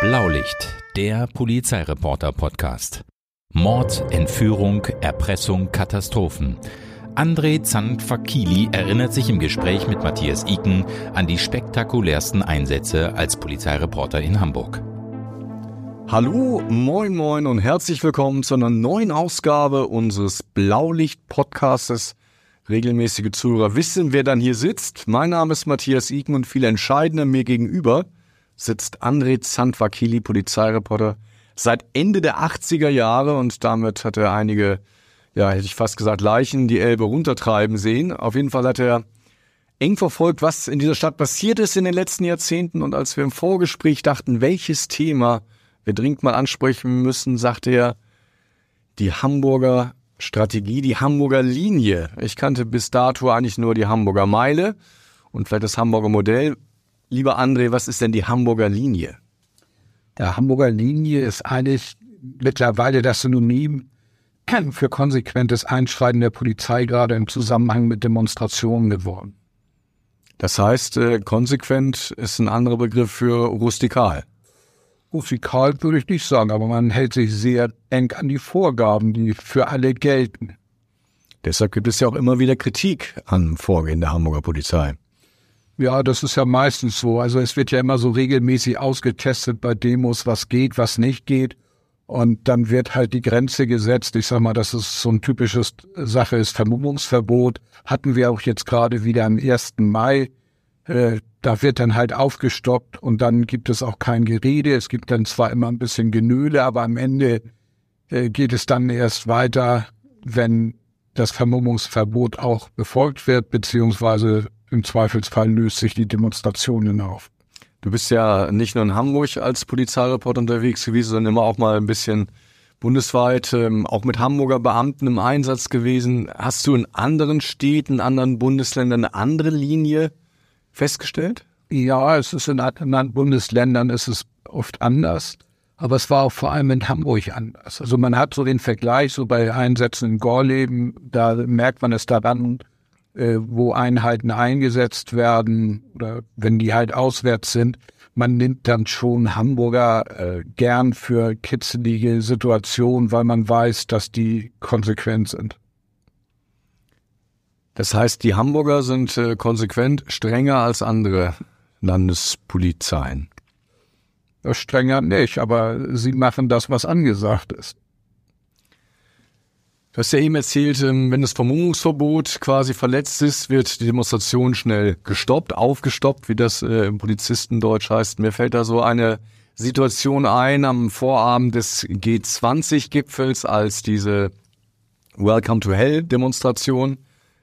Blaulicht, der Polizeireporter-Podcast. Mord, Entführung, Erpressung, Katastrophen. André Zandfakili erinnert sich im Gespräch mit Matthias Iken an die spektakulärsten Einsätze als Polizeireporter in Hamburg. Hallo, moin moin und herzlich willkommen zu einer neuen Ausgabe unseres Blaulicht-Podcastes. Regelmäßige Zuhörer wissen, wer dann hier sitzt. Mein Name ist Matthias Iken und viel entscheidender mir gegenüber sitzt André Zandvakili, Polizeireporter, seit Ende der 80er Jahre und damit hat er einige, ja, hätte ich fast gesagt, Leichen die Elbe runtertreiben sehen. Auf jeden Fall hat er eng verfolgt, was in dieser Stadt passiert ist in den letzten Jahrzehnten und als wir im Vorgespräch dachten, welches Thema wir dringend mal ansprechen müssen, sagte er, die Hamburger Strategie, die Hamburger Linie. Ich kannte bis dato eigentlich nur die Hamburger Meile und vielleicht das Hamburger Modell. Lieber André, was ist denn die Hamburger Linie? Der Hamburger Linie ist eigentlich mittlerweile das Synonym für konsequentes Einschreiten der Polizei gerade im Zusammenhang mit Demonstrationen geworden. Das heißt, äh, konsequent ist ein anderer Begriff für rustikal. Rustikal würde ich nicht sagen, aber man hält sich sehr eng an die Vorgaben, die für alle gelten. Deshalb gibt es ja auch immer wieder Kritik am Vorgehen der Hamburger Polizei. Ja, das ist ja meistens so. Also es wird ja immer so regelmäßig ausgetestet bei Demos, was geht, was nicht geht. Und dann wird halt die Grenze gesetzt. Ich sag mal, das ist so ein typisches Sache ist Vermummungsverbot. Hatten wir auch jetzt gerade wieder am 1. Mai. Äh, da wird dann halt aufgestockt und dann gibt es auch kein Gerede. Es gibt dann zwar immer ein bisschen Genöle, aber am Ende äh, geht es dann erst weiter, wenn das Vermummungsverbot auch befolgt wird, beziehungsweise im Zweifelsfall löst sich die Demonstration auf. Du bist ja nicht nur in Hamburg als Polizeireporter unterwegs gewesen, sondern immer auch mal ein bisschen bundesweit, ähm, auch mit Hamburger Beamten im Einsatz gewesen. Hast du in anderen Städten, anderen Bundesländern eine andere Linie festgestellt? Ja, es ist in anderen Bundesländern ist es oft anders. Aber es war auch vor allem in Hamburg anders. Also man hat so den Vergleich, so bei Einsätzen in Gorleben, da merkt man es daran, wo Einheiten eingesetzt werden oder wenn die halt auswärts sind. Man nimmt dann schon Hamburger äh, gern für kitzelige Situationen, weil man weiß, dass die konsequent sind. Das heißt, die Hamburger sind äh, konsequent strenger als andere Landespolizeien. Strenger nicht, aber sie machen das, was angesagt ist. Du hast ja eben erzählt, ähm, wenn das Vermummungsverbot quasi verletzt ist, wird die Demonstration schnell gestoppt, aufgestoppt, wie das äh, im Polizistendeutsch heißt. Mir fällt da so eine Situation ein am Vorabend des G20-Gipfels, als diese Welcome to Hell Demonstration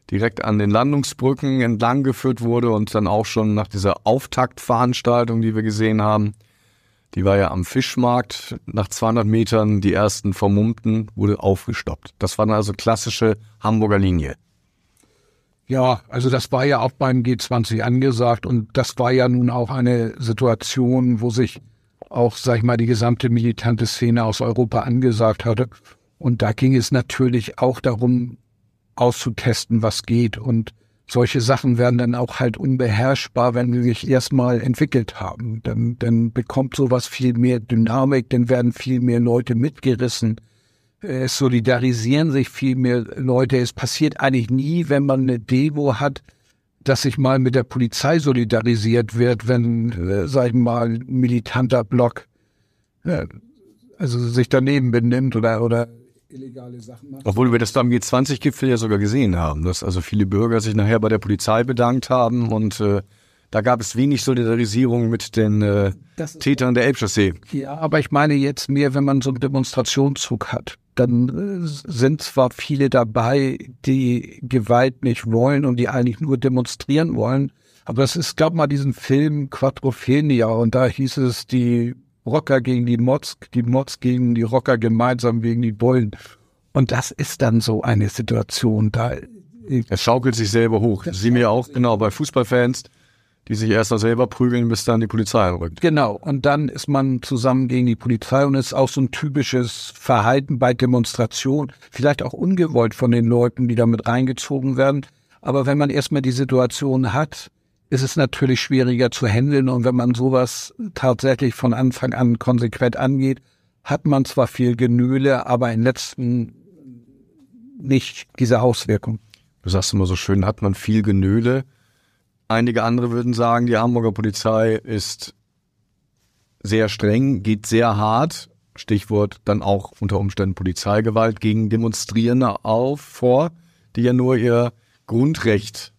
direkt an den Landungsbrücken entlang geführt wurde und dann auch schon nach dieser Auftaktveranstaltung, die wir gesehen haben, die war ja am Fischmarkt. Nach 200 Metern die ersten Vermummten wurde aufgestoppt. Das war dann also klassische Hamburger Linie. Ja, also das war ja auch beim G20 angesagt und das war ja nun auch eine Situation, wo sich auch, sag ich mal, die gesamte militante Szene aus Europa angesagt hatte. Und da ging es natürlich auch darum, auszutesten, was geht. Und solche Sachen werden dann auch halt unbeherrschbar, wenn sie sich erstmal entwickelt haben. Dann, dann bekommt sowas viel mehr Dynamik, dann werden viel mehr Leute mitgerissen. Es solidarisieren sich viel mehr Leute. Es passiert eigentlich nie, wenn man eine Demo hat, dass sich mal mit der Polizei solidarisiert wird, wenn, äh, sag ich mal, ein militanter Block äh, also sich daneben benimmt oder, oder illegale Sachen macht. Obwohl wir das beim G20-Gipfel ja sogar gesehen haben, dass also viele Bürger sich nachher bei der Polizei bedankt haben und äh, da gab es wenig Solidarisierung mit den äh, Tätern der Elbchaussee. Ja, aber ich meine jetzt mehr, wenn man so einen Demonstrationszug hat, dann äh, sind zwar viele dabei, die Gewalt nicht wollen und die eigentlich nur demonstrieren wollen, aber es ist, gab mal diesen Film Quattrophenia und da hieß es, die Rocker gegen die Mods, die Mods gegen die Rocker gemeinsam wegen die Bullen. Und das ist dann so eine Situation, da. Es schaukelt sich selber hoch. Sie mir auch, genau, bei Fußballfans, die sich erst noch selber prügeln, bis dann die Polizei rückt. Genau. Und dann ist man zusammen gegen die Polizei und ist auch so ein typisches Verhalten bei Demonstrationen. Vielleicht auch ungewollt von den Leuten, die damit reingezogen werden. Aber wenn man erstmal die Situation hat, ist es natürlich schwieriger zu handeln. Und wenn man sowas tatsächlich von Anfang an konsequent angeht, hat man zwar viel Genühle, aber im letzten nicht diese Auswirkung. Du sagst immer so schön, hat man viel Genöle. Einige andere würden sagen, die Hamburger Polizei ist sehr streng, geht sehr hart. Stichwort dann auch unter Umständen Polizeigewalt gegen Demonstrierende auf vor, die ja nur ihr Grundrecht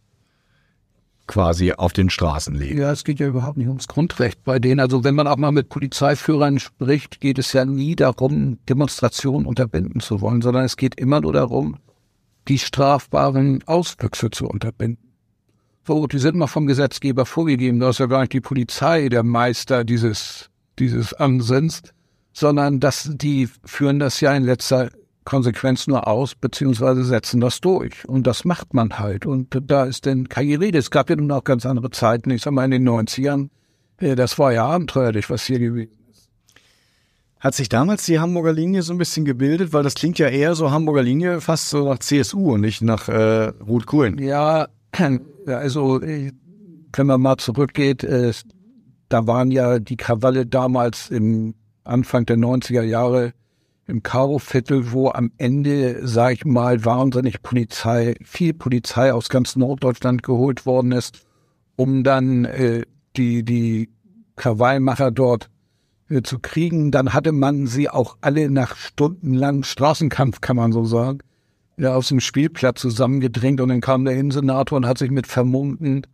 quasi auf den Straßen leben. Ja, es geht ja überhaupt nicht ums Grundrecht bei denen. Also wenn man auch mal mit Polizeiführern spricht, geht es ja nie darum, Demonstrationen unterbinden zu wollen, sondern es geht immer nur darum, die strafbaren Auswüchse zu unterbinden. So, die sind mal vom Gesetzgeber vorgegeben. Da ist ja gar nicht die Polizei der Meister dieses, dieses Ansinns, sondern dass die führen das ja in letzter Konsequenz nur aus, beziehungsweise setzen das durch. Und das macht man halt. Und da ist denn keine Rede. Es gab ja nun auch ganz andere Zeiten. Ich sag mal in den 90ern. Äh, das war ja abenteuerlich, was hier gewesen ist. Hat sich damals die Hamburger Linie so ein bisschen gebildet? Weil das klingt ja eher so Hamburger Linie fast so nach CSU und nicht nach äh, Rot-Grün. Ja, also äh, wenn man mal zurückgeht, äh, da waren ja die Krawalle damals im Anfang der 90er Jahre im Karo-Viertel, wo am Ende, sag ich mal, wahnsinnig Polizei, viel Polizei aus ganz Norddeutschland geholt worden ist, um dann äh, die, die Krawallmacher dort äh, zu kriegen. Dann hatte man sie auch alle nach stundenlangem Straßenkampf, kann man so sagen, ja, aus dem Spielplatz zusammengedrängt und dann kam der Innensenator und hat sich mit Vermummten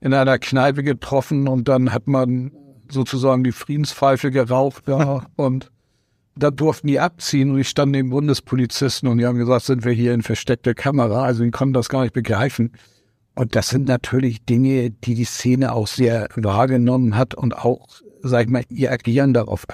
in einer Kneipe getroffen und dann hat man sozusagen die Friedenspfeife geraucht ja, und da durften die abziehen und ich stand neben Bundespolizisten und die haben gesagt, sind wir hier in versteckter Kamera, also die konnten das gar nicht begreifen. Und das sind natürlich Dinge, die die Szene auch sehr wahrgenommen hat und auch, sag ich mal, ihr Agieren darauf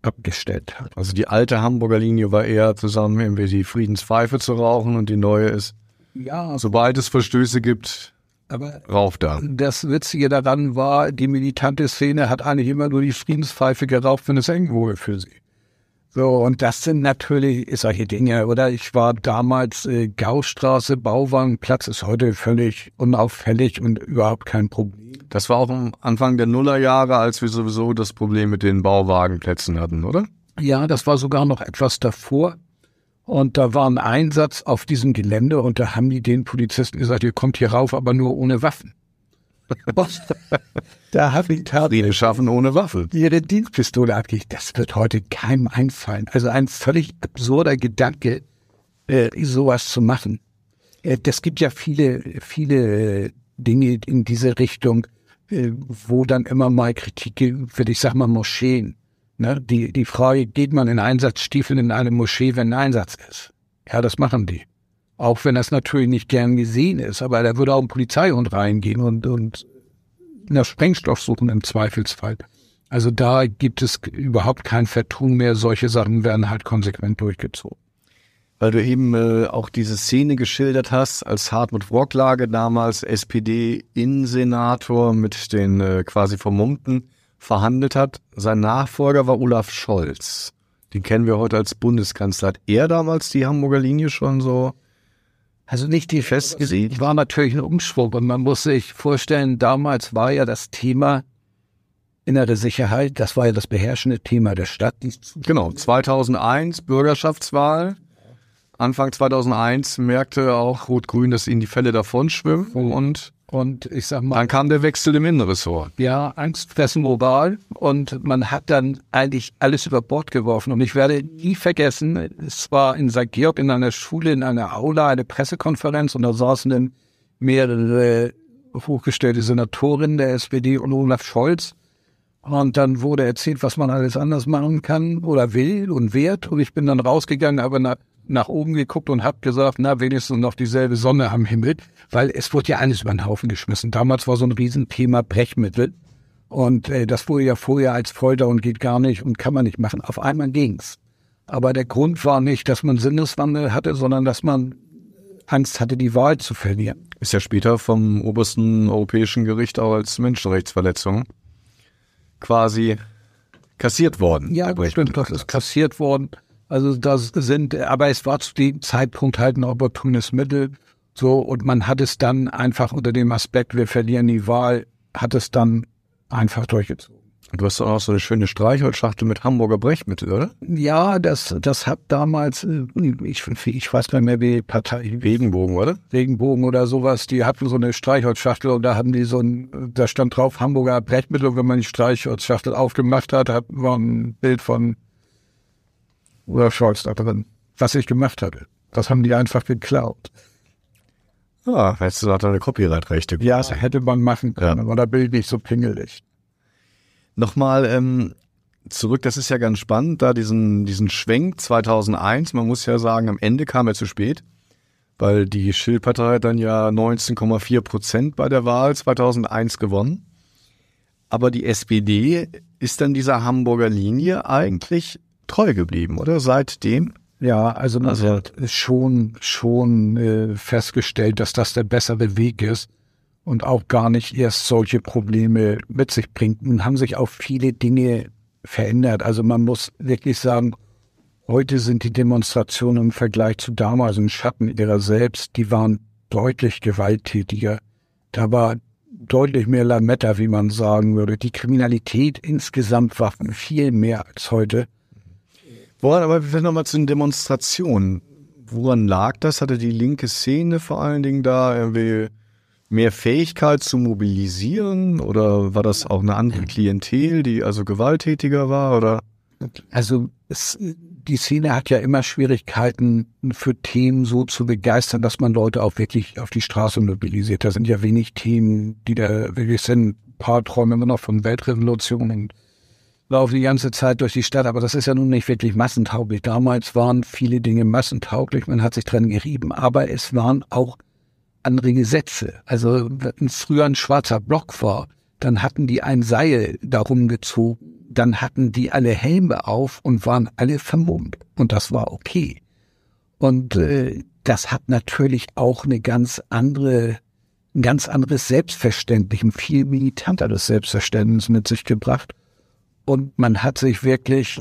abgestellt hat. Also die alte Hamburger Linie war eher zusammen irgendwie die Friedenspfeife zu rauchen und die neue ist, ja, sobald es Verstöße gibt, aber rauf da. Das Witzige daran war, die militante Szene hat eigentlich immer nur die Friedenspfeife geraucht, wenn es eng wurde für sie. So, und das sind natürlich solche Dinge, oder? Ich war damals äh, Gaustraße, Bauwagenplatz ist heute völlig unauffällig und überhaupt kein Problem. Das war auch am Anfang der Nullerjahre, als wir sowieso das Problem mit den Bauwagenplätzen hatten, oder? Ja, das war sogar noch etwas davor. Und da war ein Einsatz auf diesem Gelände und da haben die den Polizisten gesagt, ihr kommt hier rauf, aber nur ohne Waffen. da habe ich tatsächlich. Schaffen ohne Waffe. Ihre Dienstpistole abgegeben. Das wird heute keinem einfallen. Also ein völlig absurder Gedanke, äh, sowas zu machen. Äh, das gibt ja viele, viele äh, Dinge in diese Richtung, äh, wo dann immer mal Kritik wird. Ich sag mal Moscheen. Ne? Die, die Frage, geht man in Einsatzstiefeln in eine Moschee, wenn ein Einsatz ist? Ja, das machen die. Auch wenn das natürlich nicht gern gesehen ist, aber da würde auch ein Polizeihund reingehen und, und nach Sprengstoff suchen im Zweifelsfall. Also da gibt es überhaupt kein Vertun mehr. Solche Sachen werden halt konsequent durchgezogen. Weil du eben äh, auch diese Szene geschildert hast, als Hartmut Wrocklage damals SPD-Innensenator mit den äh, quasi Vermummten verhandelt hat. Sein Nachfolger war Olaf Scholz. Den kennen wir heute als Bundeskanzler. Hat er damals die Hamburger Linie schon so also nicht die festgesehen. War natürlich ein Umschwung und man muss sich vorstellen, damals war ja das Thema innere Sicherheit, das war ja das beherrschende Thema der Stadt. Genau, 2001 Bürgerschaftswahl. Anfang 2001 merkte auch Rot-Grün, dass ihnen die Fälle davon schwimmen und und ich sag mal. Dann kam der Wechsel im Innenressort. Ja, Angstfressen global. Und man hat dann eigentlich alles über Bord geworfen. Und ich werde nie vergessen, es war in St. Georg in einer Schule, in einer Aula, eine Pressekonferenz und da saßen dann mehrere hochgestellte Senatorinnen der SPD und Olaf Scholz. Und dann wurde erzählt, was man alles anders machen kann oder will und wird. Und ich bin dann rausgegangen, aber nach, oben geguckt und habe gesagt, na, wenigstens noch dieselbe Sonne am Himmel, weil es wurde ja alles über den Haufen geschmissen. Damals war so ein Riesenthema Brechmittel. Und äh, das wurde ja vorher als Folter und geht gar nicht und kann man nicht machen. Auf einmal ging's. Aber der Grund war nicht, dass man Sinneswandel hatte, sondern dass man Angst hatte, die Wahl zu verlieren. Ist ja später vom obersten europäischen Gericht auch als Menschenrechtsverletzung quasi kassiert worden. Ja, stimmt, das ist kassiert worden. Also das sind, aber es war zu dem Zeitpunkt halt ein opportunes Mittel. So, und man hat es dann einfach unter dem Aspekt, wir verlieren die Wahl, hat es dann einfach durchgezogen. Du hast auch so eine schöne Streichholzschachtel mit Hamburger Brechmittel, oder? Ja, das, das hat damals, äh, ich, ich weiß gar nicht mehr, wie Partei. Regenbogen, oder? Regenbogen oder sowas, die hatten so eine Streichholzschachtel und da haben die so ein, da stand drauf Hamburger Brechmittel und wenn man die Streichholzschachtel aufgemacht hat, hat war ein Bild von Olaf Scholz da drin, was ich gemacht hatte. Das haben die einfach geklaut. Ja, weißt du, da hat er eine Copyright-Rechte. Ja, das hätte man machen können, ja. aber da Bild nicht so pingelig. Nochmal ähm, zurück, das ist ja ganz spannend, da diesen, diesen Schwenk 2001, man muss ja sagen, am Ende kam er zu spät, weil die Schill-Partei hat dann ja 19,4 Prozent bei der Wahl 2001 gewonnen. Aber die SPD ist dann dieser Hamburger Linie eigentlich treu geblieben, oder? Seitdem? Ja, also man also, hat schon, schon äh, festgestellt, dass das der bessere Weg ist und auch gar nicht erst solche Probleme mit sich bringt. Nun haben sich auch viele Dinge verändert. Also man muss wirklich sagen, heute sind die Demonstrationen im Vergleich zu damals im Schatten ihrer selbst, die waren deutlich gewalttätiger. Da war deutlich mehr Lametta, wie man sagen würde. Die Kriminalität insgesamt war viel mehr als heute. Woran, aber vielleicht nochmal zu den Demonstrationen. Woran lag das? Hatte die linke Szene vor allen Dingen da irgendwie mehr Fähigkeit zu mobilisieren oder war das auch eine andere Klientel, die also gewalttätiger war oder? Also es, die Szene hat ja immer Schwierigkeiten für Themen so zu begeistern, dass man Leute auch wirklich auf die Straße mobilisiert. Da sind ja wenig Themen, die da wirklich sind. Ein paar träumen immer noch von Weltrevolution und laufen die ganze Zeit durch die Stadt, aber das ist ja nun nicht wirklich massentauglich. Damals waren viele Dinge massentauglich, man hat sich dran gerieben, aber es waren auch andere Gesetze. Also wenn früher ein schwarzer Block war, dann hatten die ein Seil darum gezogen, dann hatten die alle Helme auf und waren alle vermummt. Und das war okay. Und äh, das hat natürlich auch eine ganz andere, ein ganz anderes Selbstverständnis, ein viel militanteres Selbstverständnis mit sich gebracht. Und man hat sich wirklich,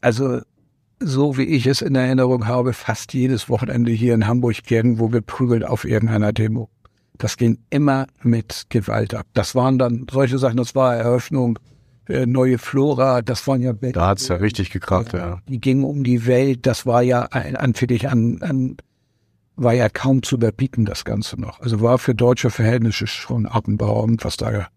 also so wie ich es in Erinnerung habe, fast jedes Wochenende hier in Hamburg irgendwo geprügelt auf irgendeiner Demo. Das ging immer mit Gewalt ab. Das waren dann solche Sachen, das war Eröffnung, äh, neue Flora, das waren ja... Da hat's ja richtig gekracht, ja. Die gingen um die Welt, das war ja ein, an, für dich an, an, war ja kaum zu überbieten, das Ganze noch. Also war für deutsche Verhältnisse schon atemberaubend, was da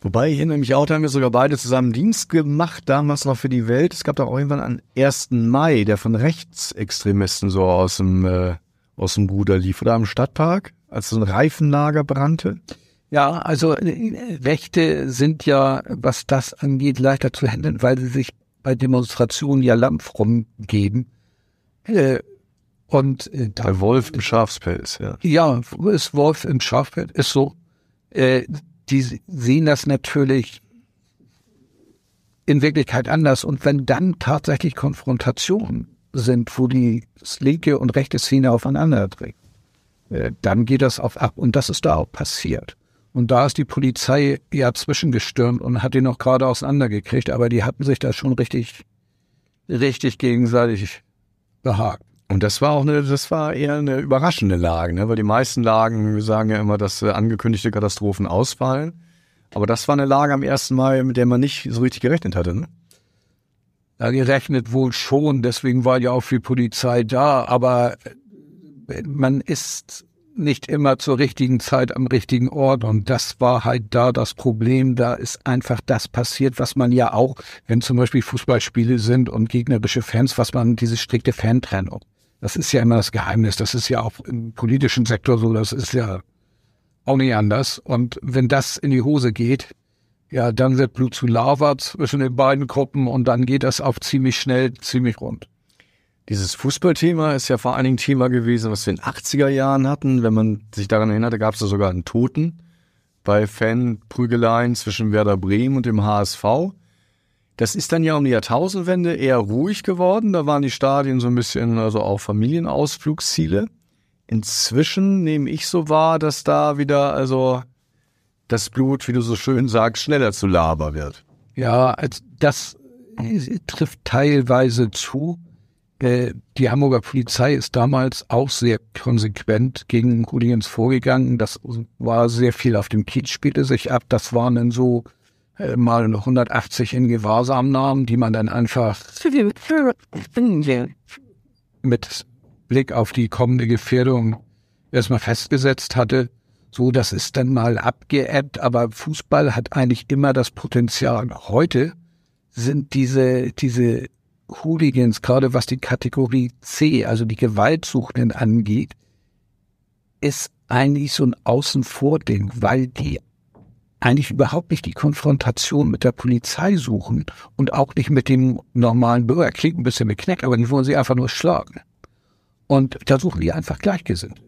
Wobei hier nämlich auch, da haben wir sogar beide zusammen Dienst gemacht, damals noch für die Welt. Es gab da auch irgendwann einen 1. Mai, der von Rechtsextremisten so aus dem, äh, aus dem Bruder lief, oder am Stadtpark, als so ein Reifenlager brannte. Ja, also äh, Rechte sind ja, was das angeht, leichter zu handeln, weil sie sich bei Demonstrationen ja Lampf rumgeben. Äh, und äh, bei Wolf im Schafspelz, ja. Ja, ist Wolf im Schafspelz, ist so. Äh, die sehen das natürlich in Wirklichkeit anders. Und wenn dann tatsächlich Konfrontationen sind, wo die linke und rechte Szene aufeinander trägt, äh, dann geht das auf ab. Und das ist da auch passiert. Und da ist die Polizei ja zwischengestürmt und hat die noch gerade auseinandergekriegt, aber die hatten sich da schon richtig, richtig gegenseitig behagt. Und das war auch eine, das war eher eine überraschende Lage, ne? weil die meisten Lagen, wir sagen ja immer, dass äh, angekündigte Katastrophen ausfallen. Aber das war eine Lage am 1. Mai, mit der man nicht so richtig gerechnet hatte. Ne? Ja, gerechnet wohl schon, deswegen war ja auch viel Polizei da, aber äh, man ist nicht immer zur richtigen Zeit am richtigen Ort. Und das war halt da das Problem. Da ist einfach das passiert, was man ja auch, wenn zum Beispiel Fußballspiele sind und gegnerische Fans, was man, diese strikte Fantrennung. Das ist ja immer das Geheimnis. Das ist ja auch im politischen Sektor so. Das ist ja auch nicht anders. Und wenn das in die Hose geht, ja, dann wird Blut zu Lava zwischen den beiden Gruppen und dann geht das auch ziemlich schnell, ziemlich rund. Dieses Fußballthema ist ja vor allen Dingen Thema gewesen, was wir in den 80er Jahren hatten. Wenn man sich daran erinnert, da gab es ja sogar einen Toten bei Fanprügeleien zwischen Werder Bremen und dem HSV. Das ist dann ja um die Jahrtausendwende eher ruhig geworden. Da waren die Stadien so ein bisschen, also auch Familienausflugsziele. Inzwischen nehme ich so wahr, dass da wieder, also das Blut, wie du so schön sagst, schneller zu Laber wird. Ja, das trifft teilweise zu. Äh, die Hamburger Polizei ist damals auch sehr konsequent gegen Hooligans vorgegangen. Das war sehr viel auf dem Kiez spielte sich ab. Das waren dann so mal 180 in Gewahrsamnahmen, die man dann einfach mit Blick auf die kommende Gefährdung erstmal festgesetzt hatte. So, das ist dann mal abgeebbt, aber Fußball hat eigentlich immer das Potenzial. Heute sind diese, diese Hooligans, gerade was die Kategorie C, also die Gewaltsuchenden angeht, ist eigentlich so ein Außenvording, weil die eigentlich überhaupt nicht die Konfrontation mit der Polizei suchen und auch nicht mit dem normalen Bürger. Klingt ein bisschen beknackt, aber die wollen sie einfach nur schlagen. Und da suchen die einfach Gleichgesinnte.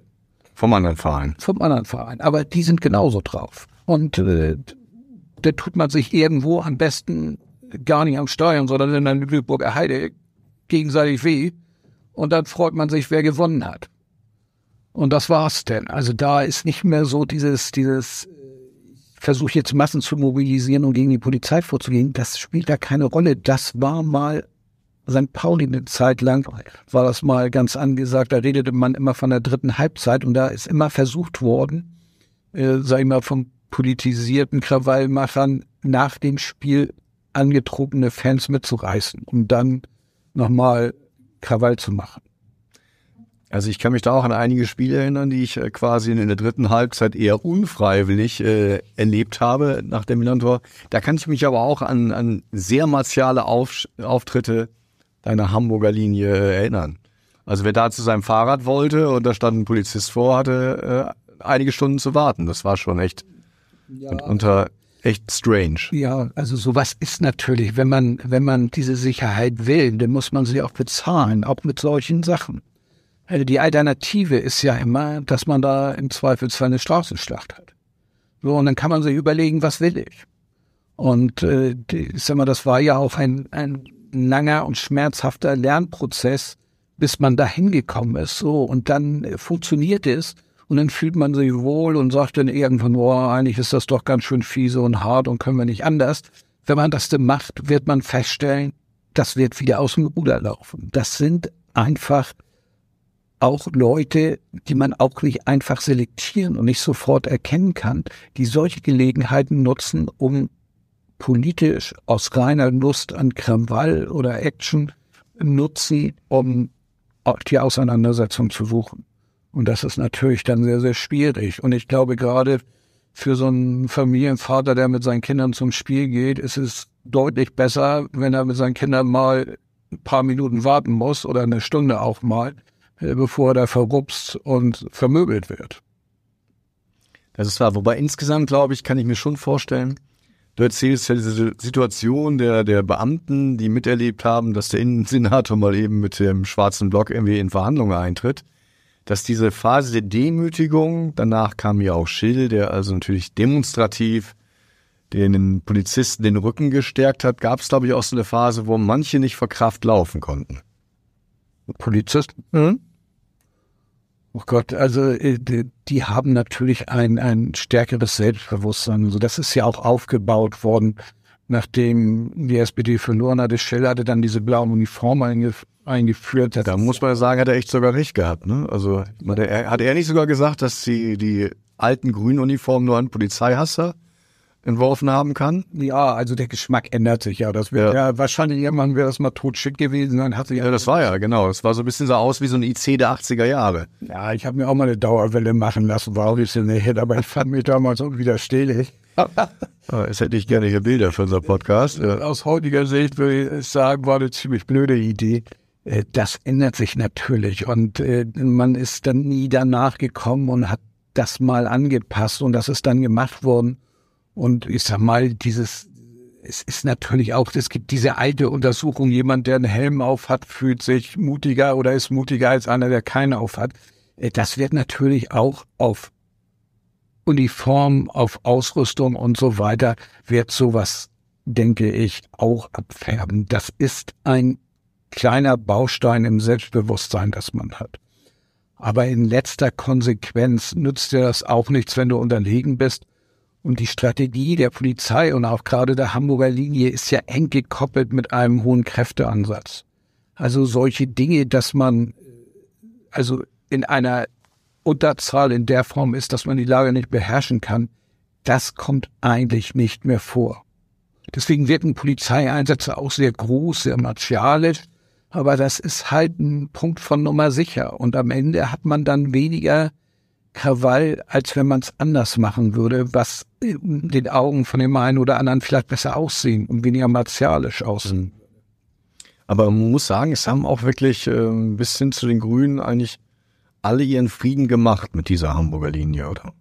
Vom anderen Verein. Vom anderen Verein. Aber die sind genauso drauf. Und äh, da tut man sich irgendwo am besten gar nicht am Steuern, sondern in der Lüneburger Heide gegenseitig weh. Und dann freut man sich, wer gewonnen hat. Und das war's denn. Also da ist nicht mehr so dieses, dieses, versuche jetzt Massen zu mobilisieren und gegen die Polizei vorzugehen. Das spielt da keine Rolle. Das war mal St. Pauli eine Zeit lang, war das mal ganz angesagt. Da redete man immer von der dritten Halbzeit und da ist immer versucht worden, äh, sag ich mal, von politisierten Krawallmachern nach dem Spiel angetrunkene Fans mitzureißen, um dann nochmal Krawall zu machen. Also ich kann mich da auch an einige Spiele erinnern, die ich äh, quasi in der dritten Halbzeit eher unfreiwillig äh, erlebt habe nach dem Milan-Tor. Da kann ich mich aber auch an, an sehr martiale Auf, Auftritte deiner Hamburger Linie äh, erinnern. Also wer da zu seinem Fahrrad wollte und da stand ein Polizist vor, hatte äh, einige Stunden zu warten. Das war schon echt ja. unter echt strange. Ja, also sowas ist natürlich, wenn man, wenn man diese Sicherheit will, dann muss man sie auch bezahlen, auch mit solchen Sachen. Also die Alternative ist ja immer, dass man da im Zweifelsfall eine Straßenschlacht hat. So, und dann kann man sich überlegen, was will ich? Und äh, die, sag mal, das war ja auch ein, ein langer und schmerzhafter Lernprozess, bis man da hingekommen ist. So, und dann äh, funktioniert es. Und dann fühlt man sich wohl und sagt dann irgendwann, oh, eigentlich ist das doch ganz schön fiese und hart und können wir nicht anders. Wenn man das denn macht, wird man feststellen, das wird wieder aus dem Ruder laufen. Das sind einfach auch Leute, die man auch nicht einfach selektieren und nicht sofort erkennen kann, die solche Gelegenheiten nutzen, um politisch aus reiner Lust an Krawall oder Action nutzen, um die Auseinandersetzung zu suchen. Und das ist natürlich dann sehr, sehr schwierig. Und ich glaube, gerade für so einen Familienvater, der mit seinen Kindern zum Spiel geht, ist es deutlich besser, wenn er mit seinen Kindern mal ein paar Minuten warten muss oder eine Stunde auch mal, bevor er da verrupst und vermöbelt wird. Das ist wahr. Wobei insgesamt, glaube ich, kann ich mir schon vorstellen, du erzählst ja diese Situation der, der Beamten, die miterlebt haben, dass der Innensenator mal eben mit dem schwarzen Block irgendwie in Verhandlungen eintritt dass diese Phase der Demütigung, danach kam ja auch Schill, der also natürlich demonstrativ den Polizisten den Rücken gestärkt hat, gab es, glaube ich, auch so eine Phase, wo manche nicht vor Kraft laufen konnten. Polizisten? Mhm. Oh Gott, also äh, die, haben natürlich ein, ein stärkeres Selbstbewusstsein. Also das ist ja auch aufgebaut worden nachdem die SPD verloren hatte, Schell hatte dann diese blauen Uniformen eingef eingeführt. Da muss man sagen, hat er echt sogar recht gehabt. Ne? Also hat er nicht sogar gesagt, dass die, die alten grünen Uniformen nur an Polizeihasser entworfen haben kann? Ja, also der Geschmack ändert sich ja. Das wäre ja. ja. wahrscheinlich irgendwann wäre das mal totshit gewesen. Dann hat sich ja, das war ja genau. Es war so ein bisschen so aus wie so ein IC der 80er Jahre. Ja, ich habe mir auch mal eine Dauerwelle machen lassen, war auch ein bisschen nicht, aber ich fand mich damals auch wieder stehlig. Jetzt hätte ich gerne hier Bilder für unser Podcast. Aus heutiger Sicht würde ich sagen, war eine ziemlich blöde Idee. Äh, das ändert sich natürlich und äh, man ist dann nie danach gekommen und hat das mal angepasst und das ist dann gemacht worden. Und ich sag mal, dieses, es ist natürlich auch, es gibt diese alte Untersuchung, jemand, der einen Helm auf hat, fühlt sich mutiger oder ist mutiger als einer, der keinen auf hat. Äh, das wird natürlich auch auf Uniform, auf Ausrüstung und so weiter, wird sowas, denke ich, auch abfärben. Das ist ein kleiner Baustein im Selbstbewusstsein, das man hat. Aber in letzter Konsequenz nützt dir das auch nichts, wenn du unterlegen bist. Und die Strategie der Polizei und auch gerade der Hamburger Linie ist ja eng gekoppelt mit einem hohen Kräfteansatz. Also solche Dinge, dass man also in einer Unterzahl in der Form ist, dass man die Lage nicht beherrschen kann, das kommt eigentlich nicht mehr vor. Deswegen wirken Polizeieinsätze auch sehr groß, sehr martialisch, aber das ist halt ein Punkt von Nummer sicher. Und am Ende hat man dann weniger Krawall, als wenn man es anders machen würde, was in den Augen von dem einen oder anderen vielleicht besser aussehen und weniger martialisch aussehen. Aber man muss sagen, es haben auch wirklich äh, bis hin zu den Grünen eigentlich alle ihren Frieden gemacht mit dieser Hamburger Linie, oder?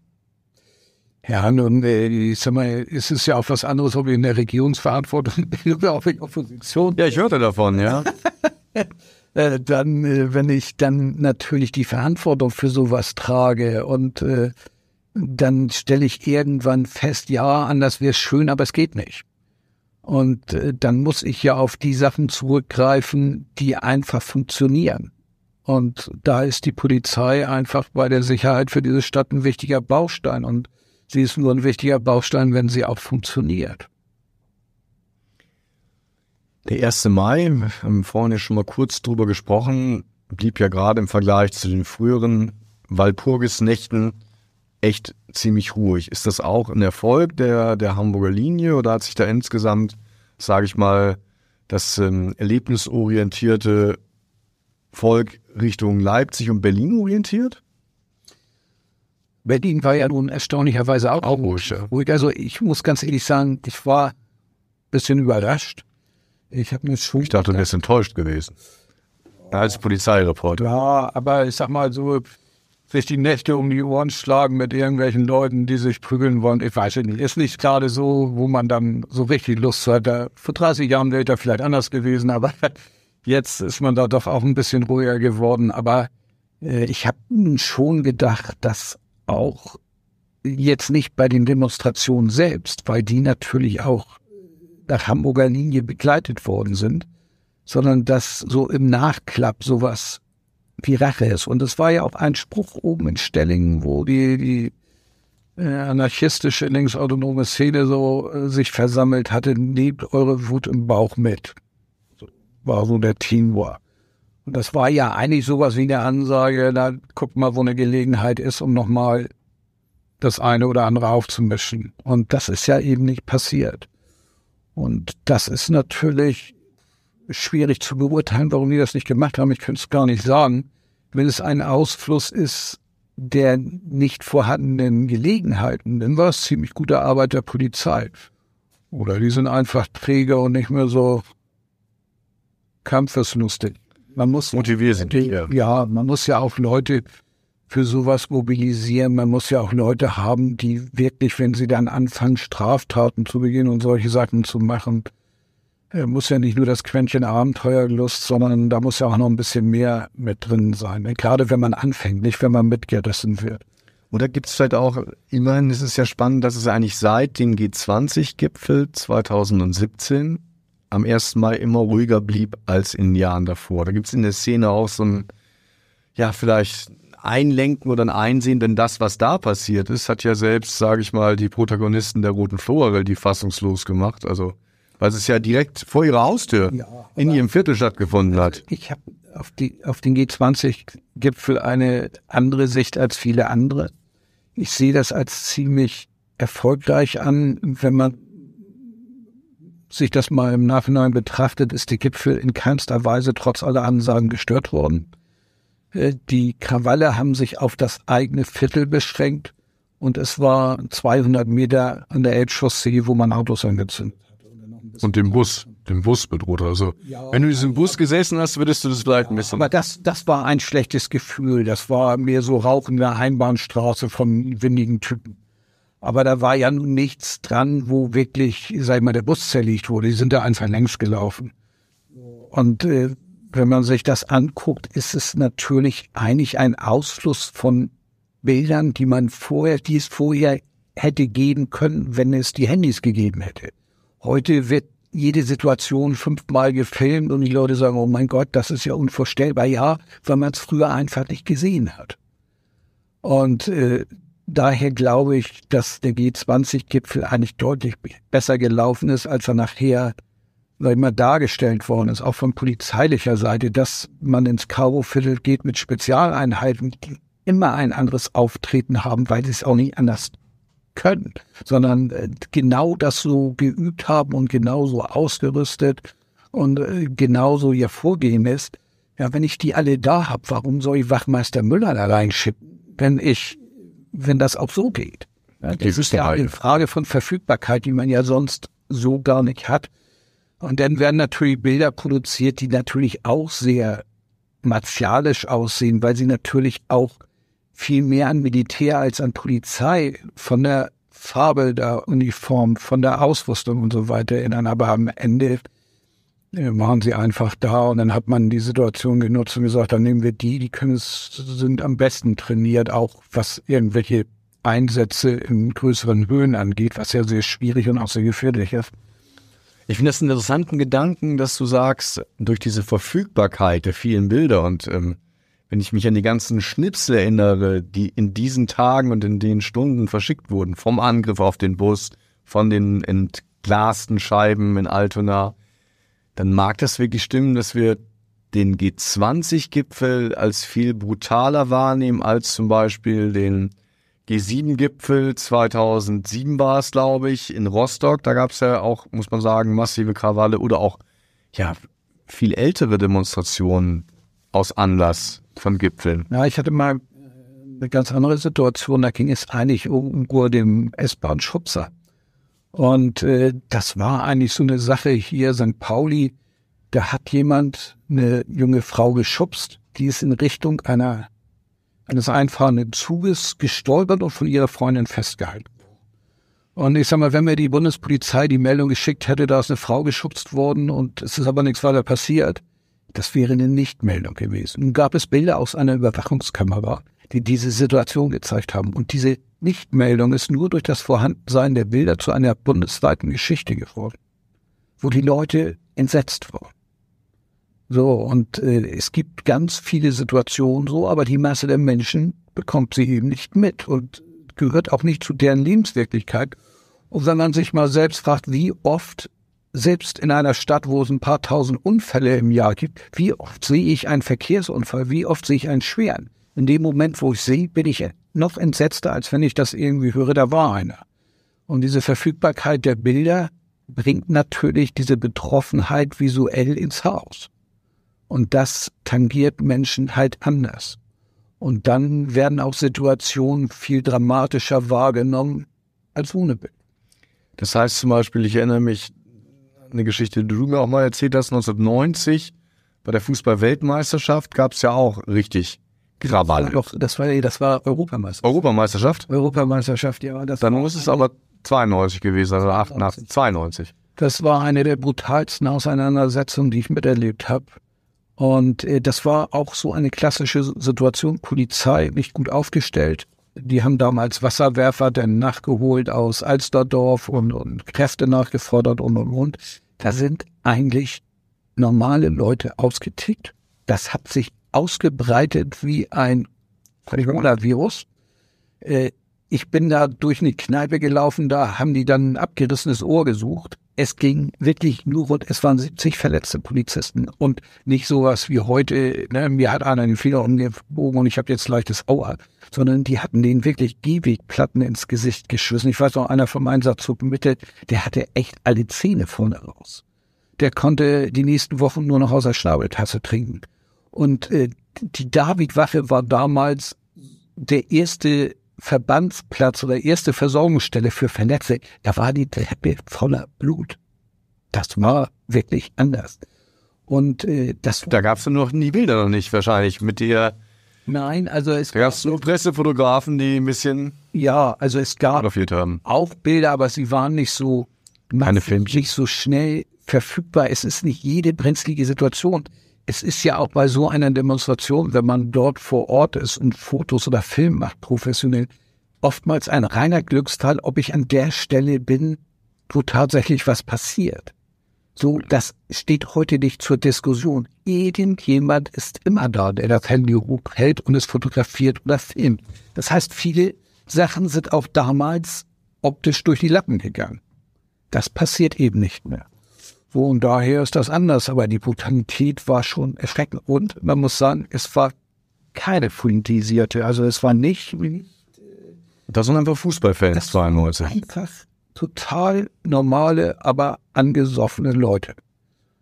Ja, nun, äh, ich sag mal, es ist ja auch was anderes, ob ich in der Regierungsverantwortung bin oder ob ich Opposition Ja, ich hörte davon, ja. äh, dann, äh, wenn ich dann natürlich die Verantwortung für sowas trage und äh, dann stelle ich irgendwann fest, ja, anders wäre es schön, aber es geht nicht. Und äh, dann muss ich ja auf die Sachen zurückgreifen, die einfach funktionieren. Und da ist die Polizei einfach bei der Sicherheit für diese Stadt ein wichtiger Baustein. Und sie ist nur ein wichtiger Baustein, wenn sie auch funktioniert. Der 1. Mai, wir haben vorhin ja schon mal kurz drüber gesprochen, blieb ja gerade im Vergleich zu den früheren Walpurgisnächten echt ziemlich ruhig. Ist das auch ein Erfolg der, der Hamburger Linie oder hat sich da insgesamt, sage ich mal, das ähm, erlebnisorientierte Volk Richtung Leipzig und Berlin orientiert? Berlin war ja nun erstaunlicherweise auch, auch ruhig. Ruhig. Also ich muss ganz ehrlich sagen, ich war ein bisschen überrascht. Ich habe mir schon. Ich dachte, du wärst enttäuscht gewesen. Als Polizeireporter. Ja, aber ich sag mal so, sich die Nächte um die Ohren schlagen mit irgendwelchen Leuten, die sich prügeln wollen. Ich weiß es nicht. Ist nicht gerade so, wo man dann so richtig Lust hat. Vor 30 Jahren wäre da vielleicht anders gewesen, aber jetzt ist man da doch auch ein bisschen ruhiger geworden. Aber äh, ich habe schon gedacht, dass auch jetzt nicht bei den Demonstrationen selbst, weil die natürlich auch nach Hamburger Linie begleitet worden sind, sondern dass so im Nachklapp sowas wie Rache ist. Und es war ja auch ein Spruch oben in Stellingen, wo die, die äh, anarchistische linksautonome Szene so äh, sich versammelt hatte, nehmt eure Wut im Bauch mit. War so der Teamwork. Und das war ja eigentlich sowas wie eine Ansage, da guckt mal, wo eine Gelegenheit ist, um nochmal das eine oder andere aufzumischen. Und das ist ja eben nicht passiert. Und das ist natürlich schwierig zu beurteilen, warum die das nicht gemacht haben. Ich könnte es gar nicht sagen. Wenn es ein Ausfluss ist der nicht vorhandenen Gelegenheiten, dann war es ziemlich gute Arbeit der Polizei. Oder die sind einfach träger und nicht mehr so kampfeslustig. Man muss. Ja. ja, man muss ja auch Leute für sowas mobilisieren. Man muss ja auch Leute haben, die wirklich, wenn sie dann anfangen, Straftaten zu begehen und solche Sachen zu machen, äh, muss ja nicht nur das Quäntchen Abenteuerlust, sondern da muss ja auch noch ein bisschen mehr mit drin sein. Ne? Gerade wenn man anfängt, nicht wenn man mitgerissen wird. Oder gibt es vielleicht auch, immerhin ist es ja spannend, dass es eigentlich seit dem G20-Gipfel 2017 am 1. Mai immer ruhiger blieb als in den Jahren davor. Da gibt es in der Szene auch so ein, ja, vielleicht Einlenken oder ein Einsehen, denn das, was da passiert ist, hat ja selbst, sage ich mal, die Protagonisten der Roten Flora die fassungslos gemacht. Also weil es ja direkt vor ihrer Haustür ja, in ihrem Viertel stattgefunden hat. Ich habe auf, die, auf den G20-Gipfel eine andere Sicht als viele andere. Ich sehe das als ziemlich erfolgreich an, wenn man sich das mal im Nachhinein betrachtet, ist der Gipfel in keinster Weise trotz aller Ansagen gestört worden. Äh, die Krawalle haben sich auf das eigene Viertel beschränkt und es war 200 Meter an der Elbchaussee, wo man Autos angezündet hat. Und den Bus, den Bus bedroht. Also, ja, wenn du in diesem Bus gesessen hast, würdest du das vielleicht ein bisschen. Aber das, das war ein schlechtes Gefühl. Das war mehr so rauchende Einbahnstraße von windigen Typen. Aber da war ja nun nichts dran, wo wirklich, sag ich mal, der Bus zerlegt wurde. Die sind da einfach längs gelaufen. Und äh, wenn man sich das anguckt, ist es natürlich eigentlich ein Ausfluss von Bildern, die man vorher, die es vorher hätte geben können, wenn es die Handys gegeben hätte. Heute wird jede Situation fünfmal gefilmt und die Leute sagen, oh mein Gott, das ist ja unvorstellbar. Ja, weil man es früher einfach nicht gesehen hat. Und äh, daher glaube ich, dass der G20-Gipfel eigentlich deutlich besser gelaufen ist, als er nachher sag ich mal, dargestellt worden ist, auch von polizeilicher Seite, dass man ins Kairo-Viertel geht mit Spezialeinheiten, die immer ein anderes Auftreten haben, weil sie es auch nicht anders können, sondern äh, genau das so geübt haben und genauso ausgerüstet und äh, genauso ihr Vorgehen ist. Ja, wenn ich die alle da hab, warum soll ich Wachmeister Müller da reinschippen, wenn ich, wenn das auch so geht? Ja, das ist ja eine Frage von Verfügbarkeit, die man ja sonst so gar nicht hat. Und dann werden natürlich Bilder produziert, die natürlich auch sehr martialisch aussehen, weil sie natürlich auch viel mehr an Militär als an Polizei von der Farbe der Uniform, von der Ausrüstung und so weiter erinnern. Aber am Ende äh, machen sie einfach da und dann hat man die Situation genutzt und gesagt, dann nehmen wir die, die können es, sind am besten trainiert, auch was irgendwelche Einsätze in größeren Höhen angeht, was ja sehr schwierig und auch sehr gefährlich ist. Ich finde das einen interessanten Gedanken, dass du sagst, durch diese Verfügbarkeit der vielen Bilder und ähm, wenn ich mich an die ganzen Schnipsel erinnere, die in diesen Tagen und in den Stunden verschickt wurden, vom Angriff auf den Bus, von den entglasten Scheiben in Altona, dann mag das wirklich stimmen, dass wir den G20-Gipfel als viel brutaler wahrnehmen als zum Beispiel den G7-Gipfel 2007 war es, glaube ich, in Rostock. Da gab es ja auch, muss man sagen, massive Krawalle oder auch ja viel ältere Demonstrationen aus Anlass von Gipfeln. Ja, ich hatte mal eine ganz andere Situation. Da ging es eigentlich um nur dem S-Bahn-Schubser. Und äh, das war eigentlich so eine Sache hier, St. Pauli. Da hat jemand eine junge Frau geschubst, die ist in Richtung einer eines einfahrenden Zuges gestolpert und von ihrer Freundin festgehalten. Und ich sag mal, wenn mir die Bundespolizei die Meldung geschickt hätte, da ist eine Frau geschubst worden und es ist aber nichts weiter passiert, das wäre eine Nichtmeldung gewesen. Nun gab es Bilder aus einer Überwachungskamera, die diese Situation gezeigt haben. Und diese Nichtmeldung ist nur durch das Vorhandensein der Bilder zu einer bundesweiten Geschichte geworden, wo die Leute entsetzt waren. So, und äh, es gibt ganz viele Situationen so, aber die Masse der Menschen bekommt sie eben nicht mit und gehört auch nicht zu deren Lebenswirklichkeit. Und wenn man sich mal selbst fragt, wie oft, selbst in einer Stadt, wo es ein paar tausend Unfälle im Jahr gibt, wie oft sehe ich einen Verkehrsunfall, wie oft sehe ich einen schweren? In dem Moment, wo ich sehe, bin ich noch entsetzter, als wenn ich das irgendwie höre, da war einer. Und diese Verfügbarkeit der Bilder bringt natürlich diese Betroffenheit visuell ins Haus. Und das tangiert Menschen halt anders. Und dann werden auch Situationen viel dramatischer wahrgenommen als ohne Bild. Das heißt zum Beispiel, ich erinnere mich an eine Geschichte, die du mir auch mal erzählt hast, 1990 bei der Fußball-Weltmeisterschaft gab es ja auch richtig Krawall. Doch, das war, das war Europameisterschaft. Europameisterschaft? Europameisterschaft, ja. Das Dann muss es aber 92 gewesen, also 88, 92. Das war eine der brutalsten Auseinandersetzungen, die ich miterlebt habe. Und äh, das war auch so eine klassische Situation. Polizei nicht gut aufgestellt. Die haben damals Wasserwerfer dann nachgeholt aus Alsterdorf und, und Kräfte nachgefordert und und und. Da sind eigentlich normale Leute ausgetickt. Das hat sich ausgebreitet wie ein Corona-Virus. Äh, ich bin da durch eine Kneipe gelaufen, da haben die dann ein abgerissenes Ohr gesucht es ging wirklich nur rund, es waren 70 verletzte Polizisten und nicht sowas wie heute, ne, mir hat einer den Finger umgebogen und ich habe jetzt leichtes Aua, sondern die hatten den wirklich Gehwegplatten ins Gesicht geschmissen. Ich weiß noch, einer vom Einsatzzug Mitte, der hatte echt alle Zähne vorne raus. Der konnte die nächsten Wochen nur noch aus der Schnabeltasse trinken. Und äh, die David-Wache war damals der erste Verbandsplatz oder erste Versorgungsstelle für Verletzte, da war die Treppe voller Blut. Das war wirklich anders. Und äh, das da gab es nur noch die Bilder noch nicht wahrscheinlich mit der. Nein, also es gab es nur Pressefotografen, die ein bisschen ja, also es gab auch Bilder, aber sie waren nicht so keine Filmchen. nicht so schnell verfügbar. Es ist nicht jede brenzlige Situation es ist ja auch bei so einer Demonstration, wenn man dort vor Ort ist und Fotos oder Film macht, professionell, oftmals ein reiner Glücksfall, ob ich an der Stelle bin, wo tatsächlich was passiert. So, das steht heute nicht zur Diskussion. Irgendjemand ist immer da, der das Handy hochhält und es fotografiert oder filmt. Das heißt, viele Sachen sind auch damals optisch durch die Lappen gegangen. Das passiert eben nicht mehr. So, und daher ist das anders, aber die Brutalität war schon erschreckend. Und man muss sagen, es war keine politisierte, also es war nicht. Das sind einfach Fußballfans, 92. Einfach total normale, aber angesoffene Leute.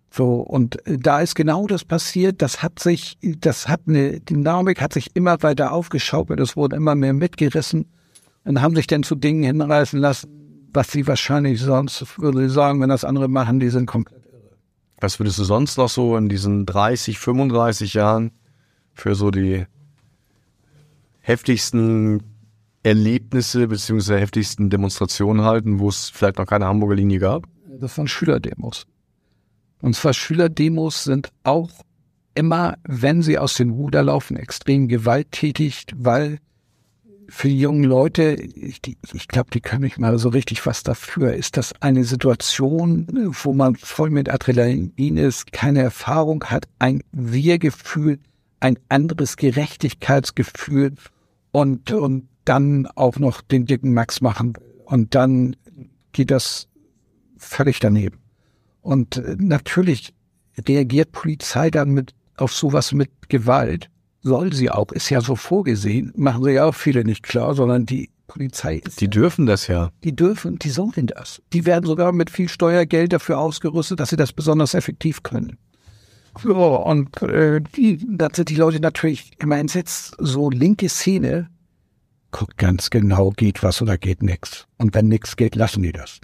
So, und äh, da ist genau das passiert. Das hat sich, das hat eine Dynamik, hat sich immer weiter aufgeschaukelt. Es wurde immer mehr mitgerissen und haben sich dann zu Dingen hinreißen lassen, was sie wahrscheinlich sonst, würde ich sagen, wenn das andere machen, die sind komplett irre. Was würdest du sonst noch so in diesen 30, 35 Jahren für so die heftigsten Erlebnisse beziehungsweise heftigsten Demonstrationen halten, wo es vielleicht noch keine Hamburger Linie gab? Das waren Schülerdemos. Und zwar Schülerdemos sind auch immer, wenn sie aus den Ruder laufen, extrem gewalttätig, weil für die jungen Leute, ich, ich glaube, die können nicht mal so richtig was dafür. Ist das eine Situation, wo man voll mit Adrenalin ist, keine Erfahrung hat, ein Wir-Gefühl, ein anderes Gerechtigkeitsgefühl und, und dann auch noch den dicken Max machen. Und dann geht das völlig daneben. Und äh, natürlich reagiert Polizei dann mit auf sowas mit Gewalt soll sie auch, ist ja so vorgesehen, machen sie ja auch viele nicht klar, sondern die Polizei ist. Die ja, dürfen das ja. Die dürfen, die sollen das. Die werden sogar mit viel Steuergeld dafür ausgerüstet, dass sie das besonders effektiv können. So, und äh, die, dann sind die Leute natürlich immer entsetzt. So linke Szene guckt ganz genau, geht was oder geht nix. Und wenn nix geht, lassen die das.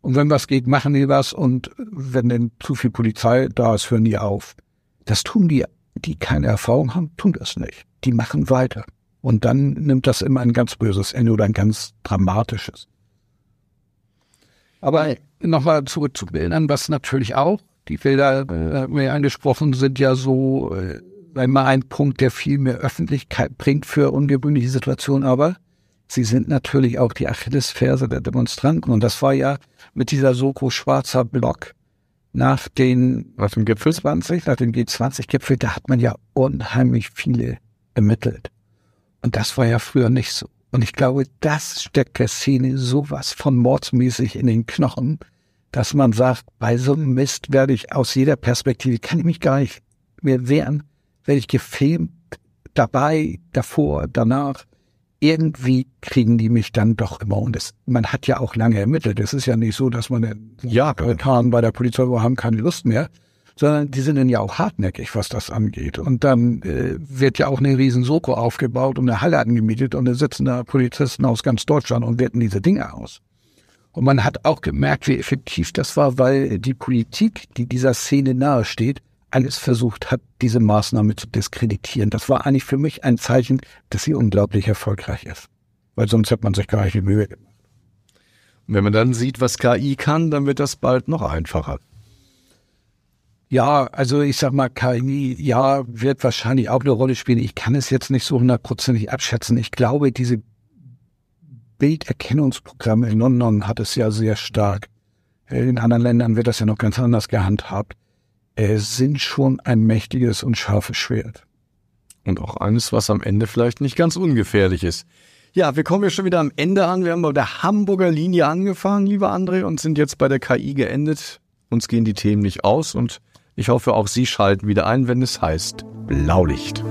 Und wenn was geht, machen die was. Und wenn denn zu viel Polizei da ist, hören die auf. Das tun die die keine Erfahrung haben, tun das nicht. Die machen weiter. Und dann nimmt das immer ein ganz böses Ende oder ein ganz dramatisches. Aber nochmal zurück zu Bildern, was natürlich auch, die Bilder, äh, mir angesprochen, sind ja so, äh, einmal ein Punkt, der viel mehr Öffentlichkeit bringt für ungewöhnliche Situationen, aber sie sind natürlich auch die Achillesferse der Demonstranten. Und das war ja mit dieser Soko schwarzer Block, nach den nach dem Gipfel 20, nach dem G20-Gipfel, da hat man ja unheimlich viele ermittelt. Und das war ja früher nicht so. Und ich glaube, das steckt der Szene sowas von mordsmäßig in den Knochen, dass man sagt, bei so einem Mist werde ich aus jeder Perspektive, kann ich mich gar nicht mehr wehren, werde ich gefilmt, dabei, davor, danach irgendwie kriegen die mich dann doch immer. Und es, man hat ja auch lange ermittelt. Es ist ja nicht so, dass man ja getan bei der Polizei, wir haben keine Lust mehr, sondern die sind dann ja auch hartnäckig, was das angeht. Und dann äh, wird ja auch eine riesen Soko aufgebaut und eine Halle angemietet und da sitzen da Polizisten aus ganz Deutschland und werten diese Dinge aus. Und man hat auch gemerkt, wie effektiv das war, weil die Politik, die dieser Szene nahesteht, alles versucht hat, diese Maßnahme zu diskreditieren. Das war eigentlich für mich ein Zeichen, dass sie unglaublich erfolgreich ist. Weil sonst hätte man sich gar nicht die Mühe gemacht. Und wenn man dann sieht, was KI kann, dann wird das bald noch einfacher. Ja, also ich sag mal, KI, ja, wird wahrscheinlich auch eine Rolle spielen. Ich kann es jetzt nicht so hundertprozentig abschätzen. Ich glaube, diese Bilderkennungsprogramme in London hat es ja sehr stark. In anderen Ländern wird das ja noch ganz anders gehandhabt äh, sind schon ein mächtiges und scharfes Schwert. Und auch eines, was am Ende vielleicht nicht ganz ungefährlich ist. Ja, wir kommen ja schon wieder am Ende an. Wir haben bei der Hamburger Linie angefangen, lieber André, und sind jetzt bei der KI geendet. Uns gehen die Themen nicht aus und ich hoffe, auch Sie schalten wieder ein, wenn es heißt Blaulicht.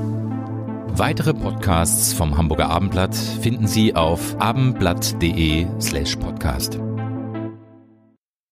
Weitere Podcasts vom Hamburger Abendblatt finden Sie auf abendblatt.de slash podcast.